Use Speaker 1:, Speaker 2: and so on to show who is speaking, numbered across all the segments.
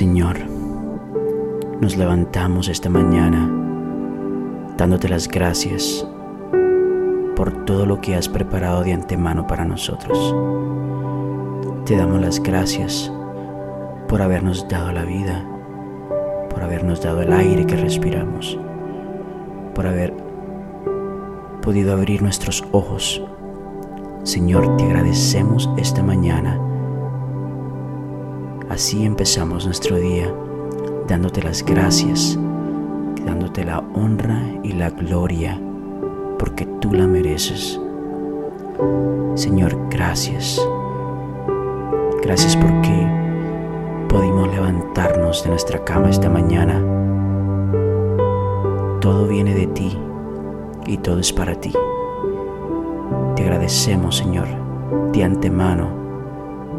Speaker 1: Señor, nos levantamos esta mañana dándote las gracias por todo lo que has preparado de antemano para nosotros. Te damos las gracias por habernos dado la vida, por habernos dado el aire que respiramos, por haber podido abrir nuestros ojos. Señor, te agradecemos esta mañana Así empezamos nuestro día, dándote las gracias, dándote la honra y la gloria, porque tú la mereces. Señor, gracias. Gracias porque pudimos levantarnos de nuestra cama esta mañana. Todo viene de ti y todo es para ti. Te agradecemos, Señor, de antemano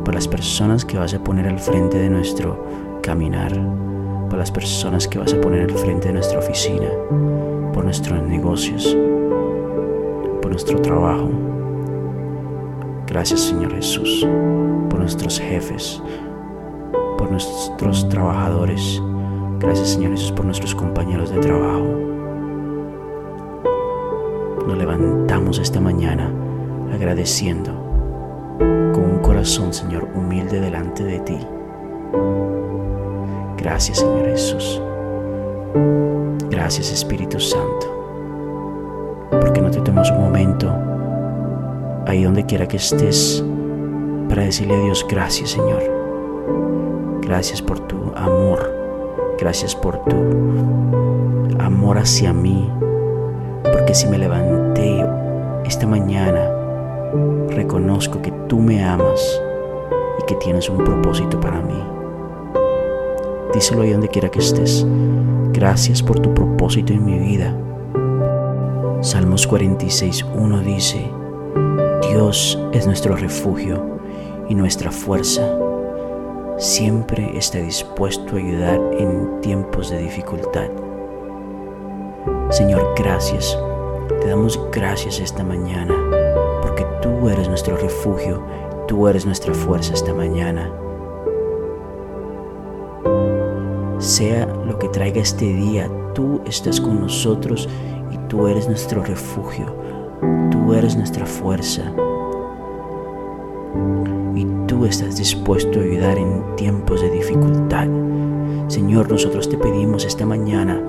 Speaker 1: por las personas que vas a poner al frente de nuestro caminar, por las personas que vas a poner al frente de nuestra oficina, por nuestros negocios, por nuestro trabajo. Gracias Señor Jesús, por nuestros jefes, por nuestros trabajadores. Gracias Señor Jesús por nuestros compañeros de trabajo. Nos levantamos esta mañana agradeciendo corazón, Señor, humilde delante de ti. Gracias, Señor Jesús. Gracias, Espíritu Santo. Porque no te tomas un momento ahí donde quiera que estés para decirle a Dios gracias, Señor. Gracias por tu amor. Gracias por tu amor hacia mí. Porque si me levanté esta mañana reconozco que tú me amas y que tienes un propósito para mí. Díselo ahí donde quiera que estés. Gracias por tu propósito en mi vida. Salmos 46.1 dice, Dios es nuestro refugio y nuestra fuerza. Siempre está dispuesto a ayudar en tiempos de dificultad. Señor, gracias. Te damos gracias esta mañana tú eres nuestro refugio, tú eres nuestra fuerza esta mañana. Sea lo que traiga este día, tú estás con nosotros y tú eres nuestro refugio, tú eres nuestra fuerza. Y tú estás dispuesto a ayudar en tiempos de dificultad. Señor, nosotros te pedimos esta mañana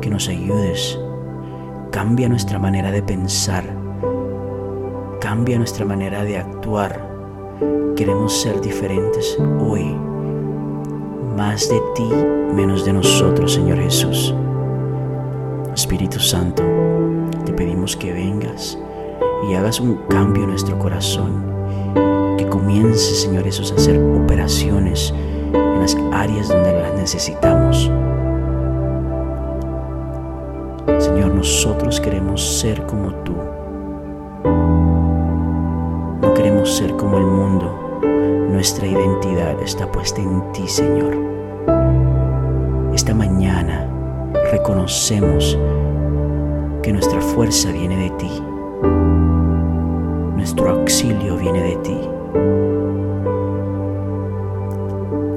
Speaker 1: que nos ayudes. Cambia nuestra manera de pensar Cambia nuestra manera de actuar. Queremos ser diferentes hoy. Más de ti, menos de nosotros, Señor Jesús. Espíritu Santo, te pedimos que vengas y hagas un cambio en nuestro corazón. Que comiences, Señor Jesús, a hacer operaciones en las áreas donde las necesitamos. Señor, nosotros queremos ser como tú ser como el mundo. Nuestra identidad está puesta en ti, Señor. Esta mañana reconocemos que nuestra fuerza viene de ti. Nuestro auxilio viene de ti.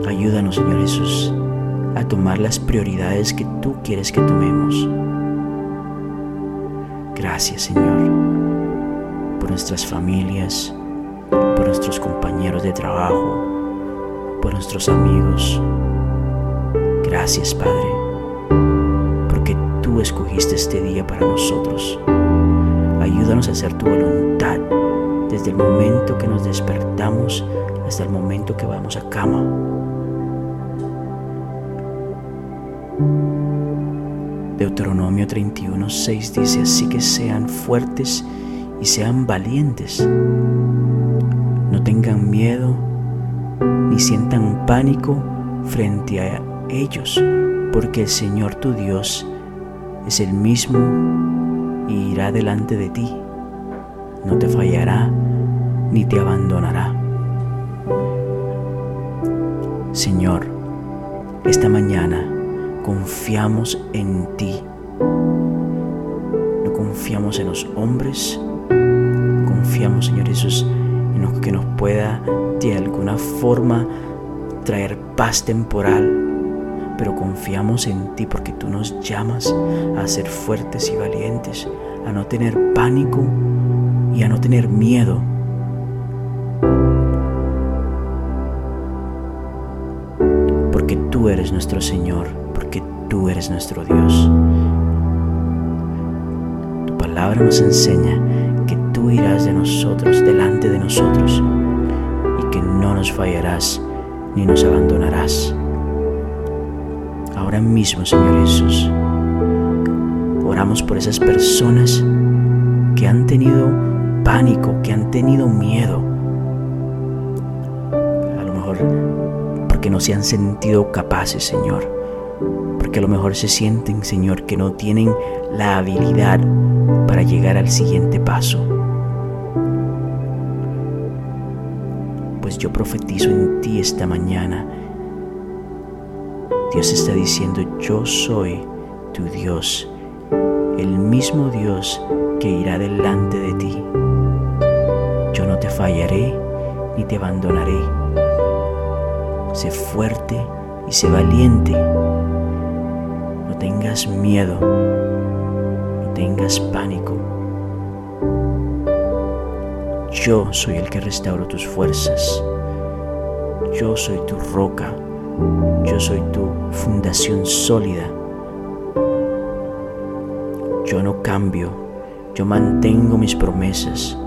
Speaker 1: Ayúdanos, Señor Jesús, a tomar las prioridades que tú quieres que tomemos. Gracias, Señor, por nuestras familias, por nuestros compañeros de trabajo, por nuestros amigos. Gracias, Padre, porque tú escogiste este día para nosotros. Ayúdanos a hacer tu voluntad desde el momento que nos despertamos hasta el momento que vamos a cama. Deuteronomio 31, 6 dice, así que sean fuertes y sean valientes tengan miedo ni sientan pánico frente a ellos, porque el Señor tu Dios es el mismo y irá delante de ti. No te fallará ni te abandonará. Señor, esta mañana confiamos en ti. No confiamos en los hombres, confiamos, Señor Jesús, que nos pueda de alguna forma traer paz temporal, pero confiamos en ti porque tú nos llamas a ser fuertes y valientes, a no tener pánico y a no tener miedo. Porque tú eres nuestro Señor, porque tú eres nuestro Dios. Tu palabra nos enseña que tú irás de nosotros, delante de nosotros, y que no nos fallarás ni nos abandonarás. Ahora mismo, Señor Jesús, oramos por esas personas que han tenido pánico, que han tenido miedo. A lo mejor porque no se han sentido capaces, Señor. Porque a lo mejor se sienten, Señor, que no tienen la habilidad para llegar al siguiente paso. Yo profetizo en ti esta mañana. Dios está diciendo, yo soy tu Dios, el mismo Dios que irá delante de ti. Yo no te fallaré ni te abandonaré. Sé fuerte y sé valiente. No tengas miedo, no tengas pánico. Yo soy el que restauro tus fuerzas. Yo soy tu roca. Yo soy tu fundación sólida. Yo no cambio. Yo mantengo mis promesas.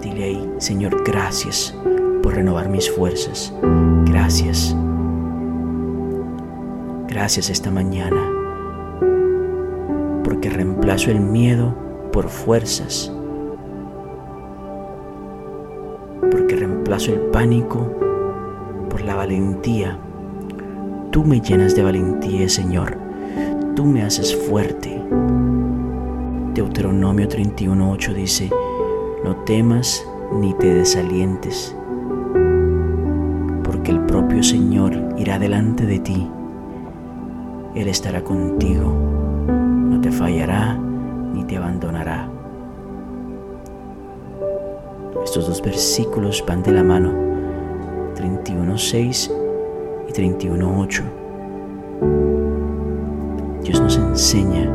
Speaker 1: Dile ahí, Señor, gracias por renovar mis fuerzas. Gracias. Gracias esta mañana. Porque reemplazo el miedo por fuerzas reemplazo el pánico por la valentía. Tú me llenas de valentía, Señor. Tú me haces fuerte. Deuteronomio 31.8 dice, no temas ni te desalientes, porque el propio Señor irá delante de ti. Él estará contigo, no te fallará ni te abandonará. Estos dos versículos van de la mano, 31.6 y 31.8. Dios nos enseña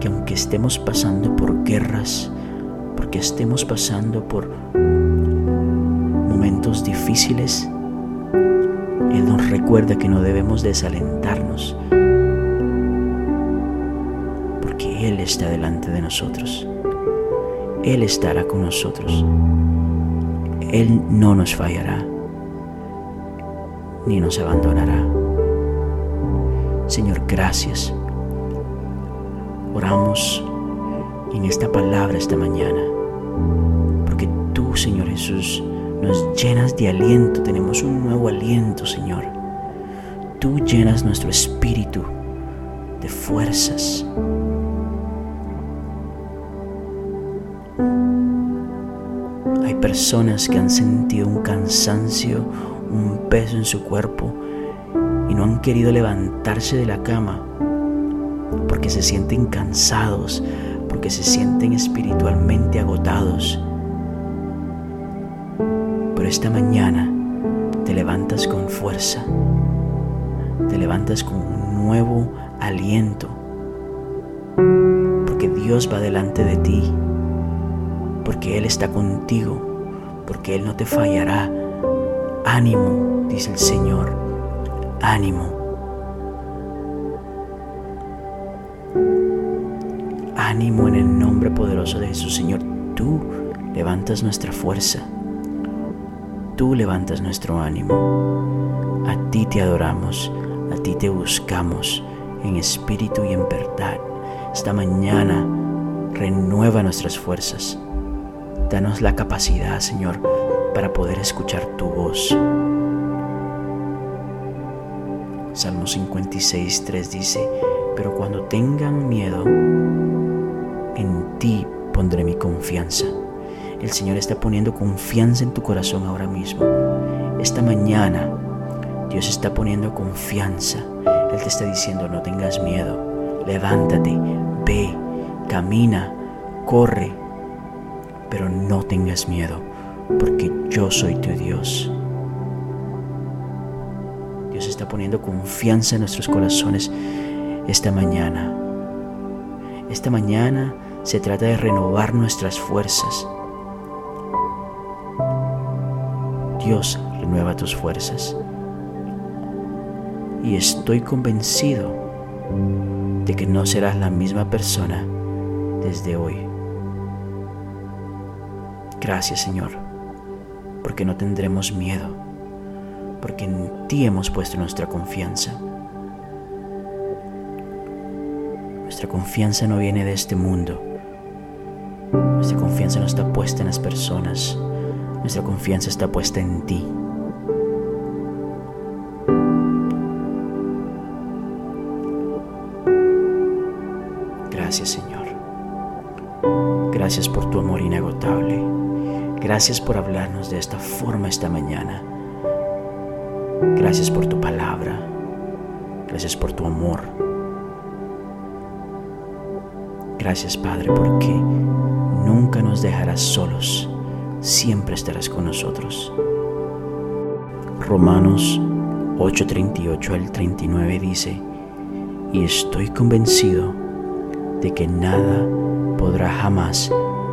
Speaker 1: que aunque estemos pasando por guerras, porque estemos pasando por momentos difíciles, Él nos recuerda que no debemos desalentarnos, porque Él está delante de nosotros. Él estará con nosotros. Él no nos fallará, ni nos abandonará. Señor, gracias. Oramos en esta palabra esta mañana, porque tú, Señor Jesús, nos llenas de aliento, tenemos un nuevo aliento, Señor. Tú llenas nuestro espíritu de fuerzas, personas que han sentido un cansancio, un peso en su cuerpo y no han querido levantarse de la cama porque se sienten cansados, porque se sienten espiritualmente agotados. Pero esta mañana te levantas con fuerza, te levantas con un nuevo aliento, porque Dios va delante de ti, porque Él está contigo porque Él no te fallará. Ánimo, dice el Señor, ánimo. Ánimo en el nombre poderoso de Jesús, Señor. Tú levantas nuestra fuerza. Tú levantas nuestro ánimo. A ti te adoramos, a ti te buscamos en espíritu y en verdad. Esta mañana renueva nuestras fuerzas. Danos la capacidad, Señor, para poder escuchar tu voz. Salmo 56, 3 dice, pero cuando tengan miedo, en ti pondré mi confianza. El Señor está poniendo confianza en tu corazón ahora mismo. Esta mañana Dios está poniendo confianza. Él te está diciendo, no tengas miedo. Levántate, ve, camina, corre, pero no tengas miedo, porque yo soy tu Dios. Dios está poniendo confianza en nuestros corazones esta mañana. Esta mañana se trata de renovar nuestras fuerzas. Dios renueva tus fuerzas. Y estoy convencido de que no serás la misma persona desde hoy. Gracias Señor, porque no tendremos miedo, porque en ti hemos puesto nuestra confianza. Nuestra confianza no viene de este mundo. Nuestra confianza no está puesta en las personas. Nuestra confianza está puesta en ti. Gracias Señor. Gracias por tu amor inagotable. Gracias por hablarnos de esta forma esta mañana. Gracias por tu palabra. Gracias por tu amor. Gracias Padre porque nunca nos dejarás solos. Siempre estarás con nosotros. Romanos 8:38 al 39 dice, y estoy convencido de que nada podrá jamás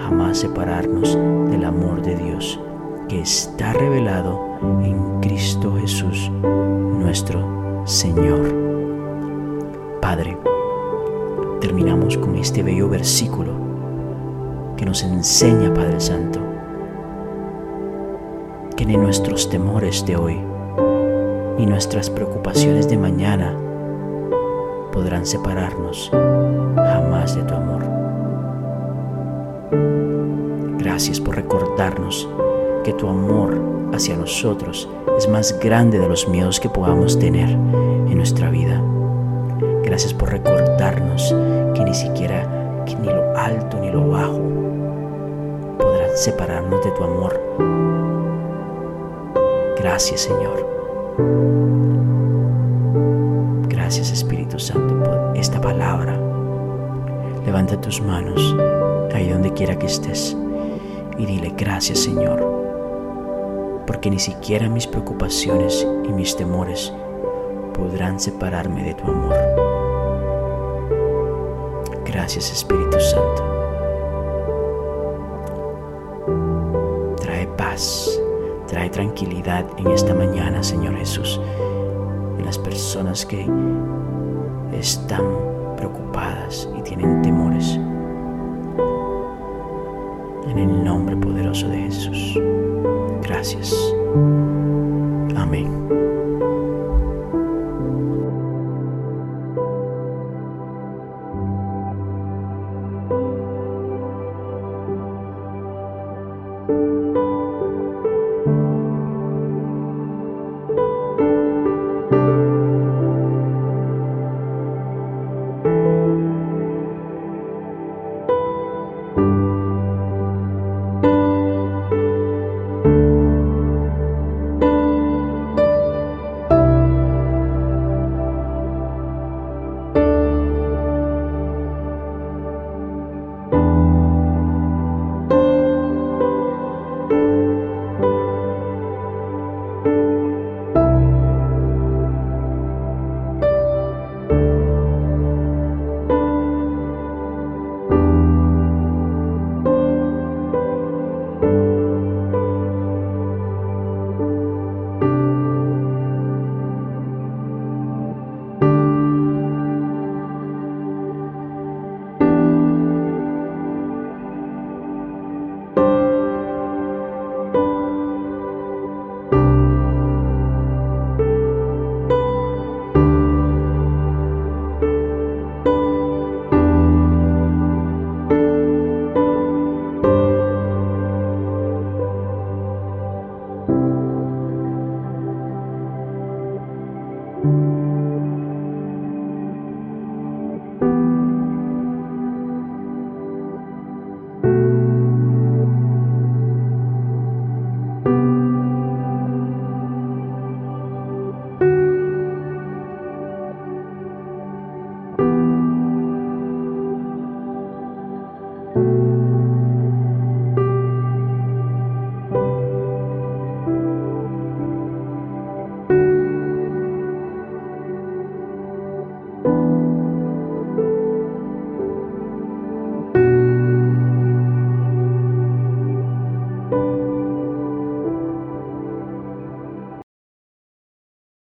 Speaker 1: jamás separarnos del amor de Dios que está revelado en Cristo Jesús, nuestro Señor. Padre, terminamos con este bello versículo que nos enseña, Padre Santo, que ni nuestros temores de hoy, ni nuestras preocupaciones de mañana podrán separarnos jamás de tu amor. Gracias por recordarnos que tu amor hacia nosotros es más grande de los miedos que podamos tener en nuestra vida. Gracias por recordarnos que ni siquiera que ni lo alto ni lo bajo podrán separarnos de tu amor. Gracias Señor. Gracias Espíritu Santo por esta palabra. Levanta tus manos ahí donde quiera que estés y dile gracias Señor, porque ni siquiera mis preocupaciones y mis temores podrán separarme de tu amor. Gracias Espíritu Santo. Trae paz, trae tranquilidad en esta mañana, Señor Jesús, en las personas que están preocupadas y tienen temores. En el nombre poderoso de Jesús. Gracias. Amén.